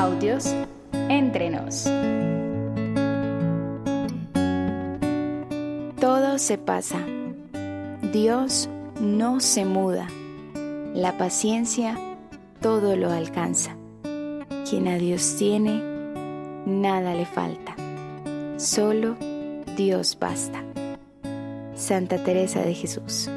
Audios entre nos. Todo se pasa. Dios no se muda. La paciencia todo lo alcanza. Quien a Dios tiene, nada le falta. Solo Dios basta. Santa Teresa de Jesús.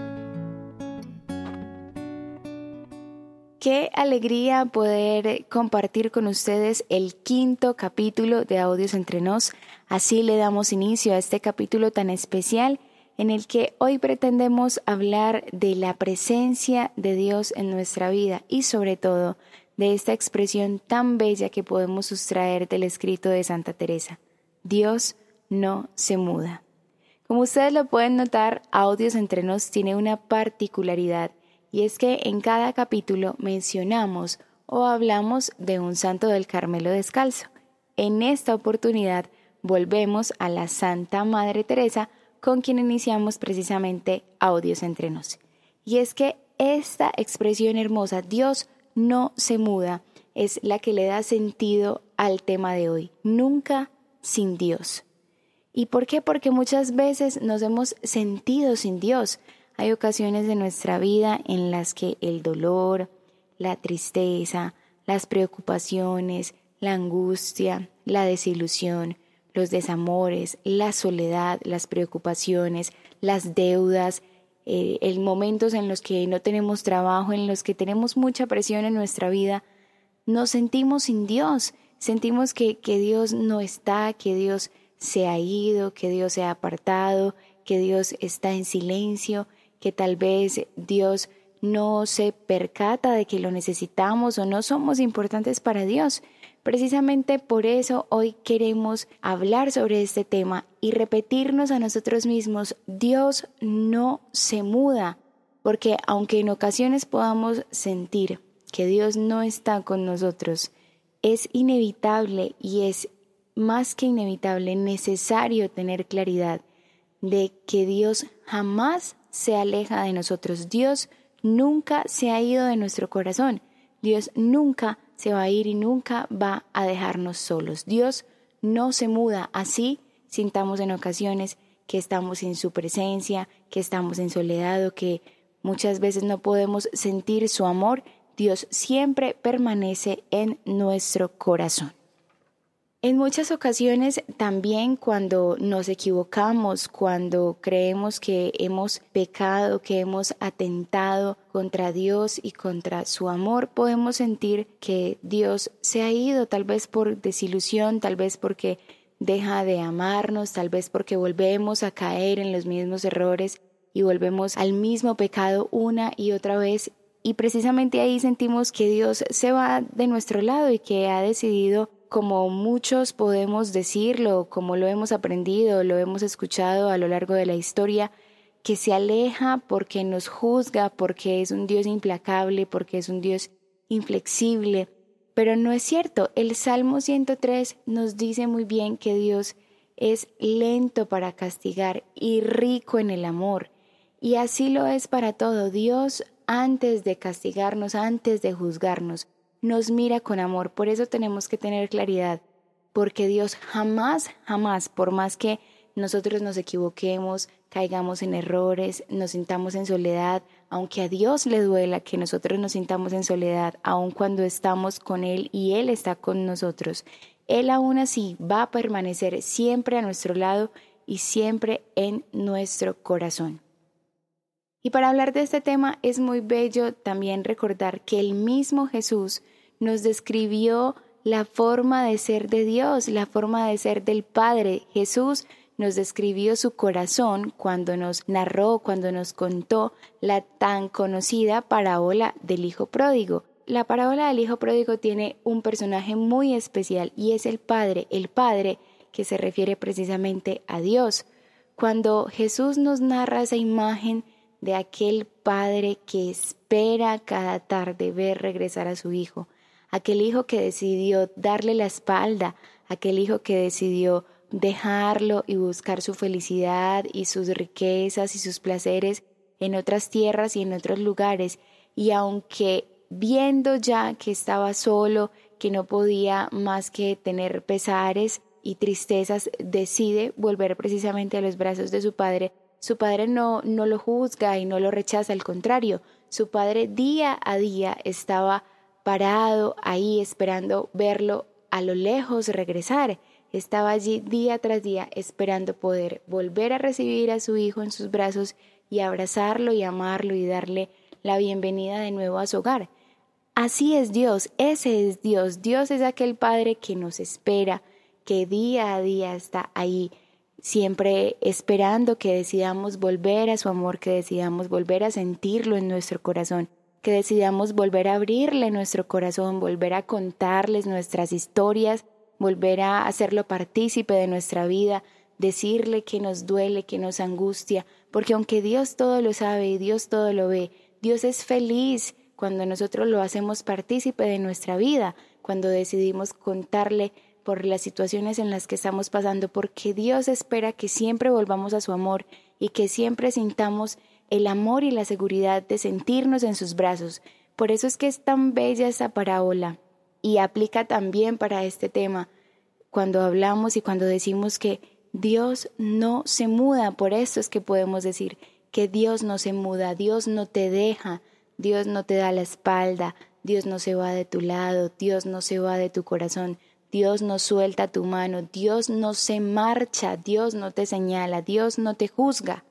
Qué alegría poder compartir con ustedes el quinto capítulo de Audios entre nos. Así le damos inicio a este capítulo tan especial en el que hoy pretendemos hablar de la presencia de Dios en nuestra vida y sobre todo de esta expresión tan bella que podemos sustraer del escrito de Santa Teresa. Dios no se muda. Como ustedes lo pueden notar, Audios entre nos tiene una particularidad y es que en cada capítulo mencionamos o hablamos de un santo del Carmelo descalzo. En esta oportunidad volvemos a la Santa Madre Teresa con quien iniciamos precisamente Audios entre nos. Y es que esta expresión hermosa, Dios no se muda, es la que le da sentido al tema de hoy. Nunca sin Dios. ¿Y por qué? Porque muchas veces nos hemos sentido sin Dios. Hay ocasiones de nuestra vida en las que el dolor, la tristeza, las preocupaciones, la angustia, la desilusión, los desamores, la soledad, las preocupaciones, las deudas, eh, el momentos en los que no tenemos trabajo, en los que tenemos mucha presión en nuestra vida, nos sentimos sin Dios, sentimos que, que Dios no está, que Dios se ha ido, que Dios se ha apartado, que Dios está en silencio, que tal vez Dios no se percata de que lo necesitamos o no somos importantes para Dios. Precisamente por eso hoy queremos hablar sobre este tema y repetirnos a nosotros mismos, Dios no se muda, porque aunque en ocasiones podamos sentir que Dios no está con nosotros, es inevitable y es más que inevitable, necesario tener claridad de que Dios jamás se aleja de nosotros. Dios nunca se ha ido de nuestro corazón. Dios nunca se va a ir y nunca va a dejarnos solos. Dios no se muda. Así sintamos en ocasiones que estamos en su presencia, que estamos en soledad o que muchas veces no podemos sentir su amor. Dios siempre permanece en nuestro corazón. En muchas ocasiones también cuando nos equivocamos, cuando creemos que hemos pecado, que hemos atentado contra Dios y contra su amor, podemos sentir que Dios se ha ido, tal vez por desilusión, tal vez porque deja de amarnos, tal vez porque volvemos a caer en los mismos errores y volvemos al mismo pecado una y otra vez. Y precisamente ahí sentimos que Dios se va de nuestro lado y que ha decidido como muchos podemos decirlo, como lo hemos aprendido, lo hemos escuchado a lo largo de la historia, que se aleja porque nos juzga, porque es un Dios implacable, porque es un Dios inflexible. Pero no es cierto, el Salmo 103 nos dice muy bien que Dios es lento para castigar y rico en el amor. Y así lo es para todo. Dios antes de castigarnos, antes de juzgarnos, nos mira con amor. Por eso tenemos que tener claridad, porque Dios jamás, jamás, por más que nosotros nos equivoquemos, caigamos en errores, nos sintamos en soledad, aunque a Dios le duela que nosotros nos sintamos en soledad, aun cuando estamos con Él y Él está con nosotros, Él aún así va a permanecer siempre a nuestro lado y siempre en nuestro corazón. Y para hablar de este tema es muy bello también recordar que el mismo Jesús nos describió la forma de ser de Dios, la forma de ser del Padre. Jesús nos describió su corazón cuando nos narró, cuando nos contó la tan conocida parábola del Hijo Pródigo. La parábola del Hijo Pródigo tiene un personaje muy especial y es el Padre, el Padre que se refiere precisamente a Dios. Cuando Jesús nos narra esa imagen de aquel padre que espera cada tarde ver regresar a su hijo, aquel hijo que decidió darle la espalda, aquel hijo que decidió dejarlo y buscar su felicidad y sus riquezas y sus placeres en otras tierras y en otros lugares, y aunque viendo ya que estaba solo, que no podía más que tener pesares y tristezas, decide volver precisamente a los brazos de su padre. Su padre no, no lo juzga y no lo rechaza, al contrario, su padre día a día estaba parado ahí esperando verlo a lo lejos regresar. Estaba allí día tras día esperando poder volver a recibir a su hijo en sus brazos y abrazarlo y amarlo y darle la bienvenida de nuevo a su hogar. Así es Dios, ese es Dios. Dios es aquel Padre que nos espera, que día a día está ahí, siempre esperando que decidamos volver a su amor, que decidamos volver a sentirlo en nuestro corazón, que decidamos volver a abrirle nuestro corazón, volver a contarles nuestras historias, volver a hacerlo partícipe de nuestra vida, decirle que nos duele, que nos angustia, porque aunque Dios todo lo sabe y Dios todo lo ve, Dios es feliz cuando nosotros lo hacemos partícipe de nuestra vida, cuando decidimos contarle por las situaciones en las que estamos pasando, porque Dios espera que siempre volvamos a su amor y que siempre sintamos el amor y la seguridad de sentirnos en sus brazos. Por eso es que es tan bella esa parábola y aplica también para este tema cuando hablamos y cuando decimos que Dios no se muda, por eso es que podemos decir que Dios no se muda, Dios no te deja, Dios no te da la espalda, Dios no se va de tu lado, Dios no se va de tu corazón, Dios no suelta tu mano, Dios no se marcha, Dios no te señala, Dios no te juzga.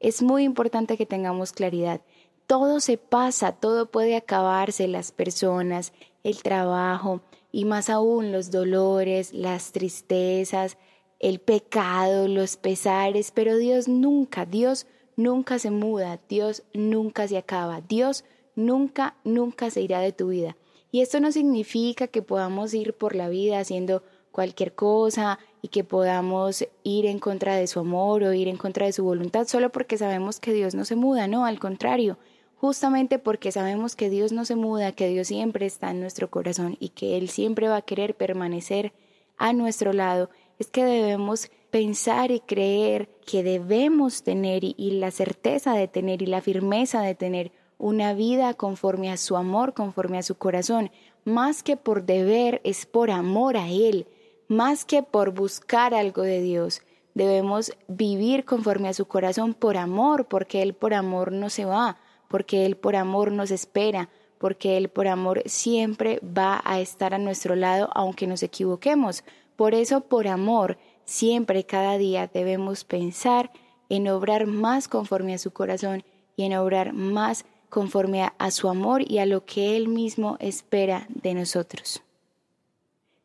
Es muy importante que tengamos claridad. Todo se pasa, todo puede acabarse, las personas, el trabajo y más aún los dolores, las tristezas, el pecado, los pesares, pero Dios nunca, Dios nunca se muda, Dios nunca se acaba, Dios nunca, nunca se irá de tu vida. Y esto no significa que podamos ir por la vida haciendo cualquier cosa y que podamos ir en contra de su amor o ir en contra de su voluntad solo porque sabemos que Dios no se muda, no, al contrario, justamente porque sabemos que Dios no se muda, que Dios siempre está en nuestro corazón y que Él siempre va a querer permanecer a nuestro lado, es que debemos pensar y creer que debemos tener y, la certeza de tener y la firmeza de tener una vida conforme a su amor, conforme a su corazón, más que por deber, es por amor a Él, más que por buscar algo de Dios. Debemos vivir conforme a su corazón por amor, porque Él por amor no se va, porque Él por amor nos espera, porque Él por amor siempre va a estar a nuestro lado aunque nos equivoquemos. Por eso, por amor, siempre, cada día debemos pensar en obrar más conforme a su corazón y en obrar más conforme a, su amor y a lo que Él mismo espera de nosotros.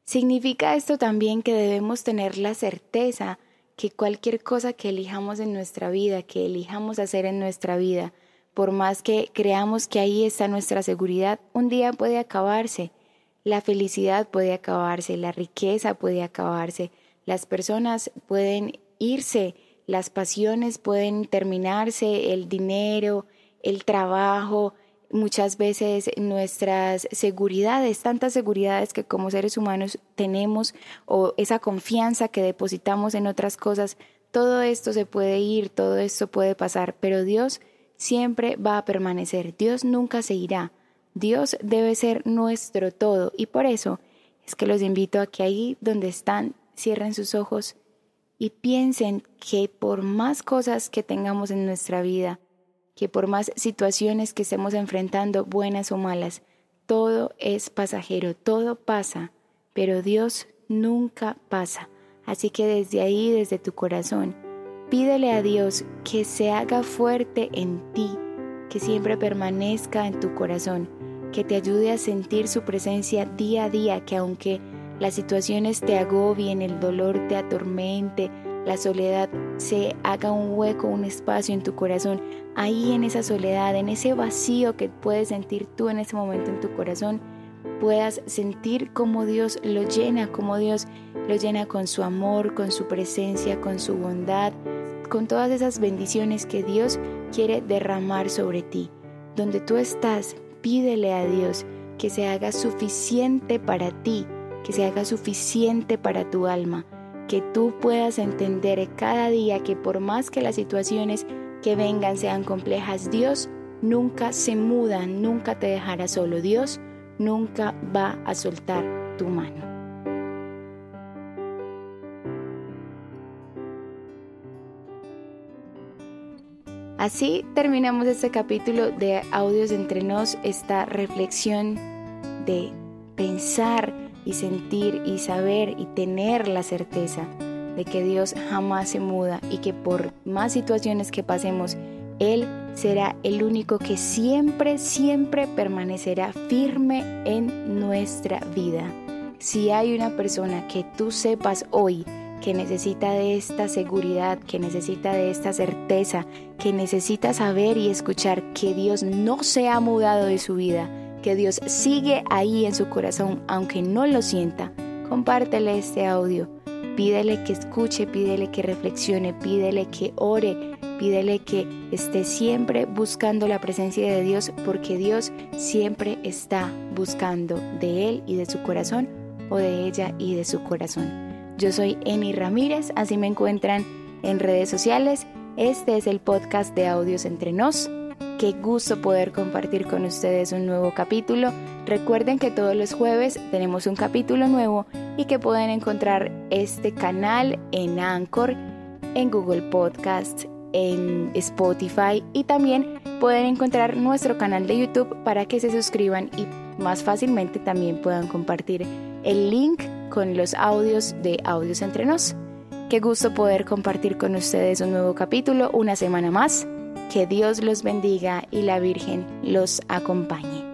Significa esto también que debemos tener la certeza que cualquier cosa que elijamos en nuestra vida, que elijamos hacer en nuestra vida, por más que creamos que ahí está nuestra seguridad, un día puede acabarse. La felicidad puede acabarse, la riqueza puede acabarse, las personas pueden irse, las pasiones pueden terminarse, el dinero, el trabajo, muchas veces nuestras seguridades, tantas seguridades que como seres humanos tenemos o esa confianza que depositamos en otras cosas, todo esto se puede ir, todo esto puede pasar, pero Dios siempre va a permanecer, Dios nunca se irá, Dios debe ser nuestro todo. Y por eso es que los invito a que ahí donde están cierren sus ojos y piensen que por más cosas que tengamos en nuestra vida, que por más situaciones que estemos enfrentando, buenas o malas, todo es pasajero, todo pasa, pero Dios nunca pasa. Así que desde ahí, desde tu corazón, pídele a Dios que se haga fuerte en ti, que siempre permanezca en tu corazón, que te ayude a sentir su presencia día a día, que aunque las situaciones te agobien, el dolor te atormente, la soledad se haga un hueco, un espacio en tu corazón, ahí en esa soledad, en ese vacío que puedes sentir tú en ese momento en tu corazón, puedas sentir cómo Dios lo llena, cómo Dios lo llena con su amor, con su presencia, con su bondad, con todas esas bendiciones que Dios quiere derramar sobre ti. Donde tú estás, pídele a Dios que se haga suficiente para ti, que se haga suficiente para tu alma que tú puedas entender cada día que por más que las situaciones que vengan sean complejas, Dios nunca se muda, nunca te dejará solo. Dios nunca va a soltar tu mano. Así terminamos este capítulo de Audios entre nos, esta reflexión de pensar y sentir y saber y tener la certeza de que Dios jamás se muda y que por más situaciones que pasemos, Él será el único que siempre, siempre permanecerá firme en nuestra vida. Si hay una persona que tú sepas hoy que necesita de esta seguridad, que necesita de esta certeza, que necesita saber y escuchar que Dios no se ha mudado de su vida, que Dios sigue ahí en su corazón aunque no lo sienta, compártele este audio. Pídele que escuche, pídele que reflexione, pídele que ore, pídele que esté siempre buscando la presencia de Dios porque Dios siempre está buscando de Él y de su corazón o de ella y de su corazón. Yo soy Eni Ramírez, así me encuentran en redes sociales. Este es el podcast de Audios Entre Nos. Qué gusto poder compartir con ustedes un nuevo capítulo. Recuerden que todos los jueves tenemos un capítulo nuevo y que pueden encontrar este canal en Anchor, en Google Podcast, en Spotify y también pueden encontrar nuestro canal de YouTube para que se suscriban y más fácilmente también puedan compartir el link con los audios de Audios Entre Nos. Qué gusto poder compartir con ustedes un nuevo capítulo una semana más. Que Dios los bendiga y la Virgen los acompañe.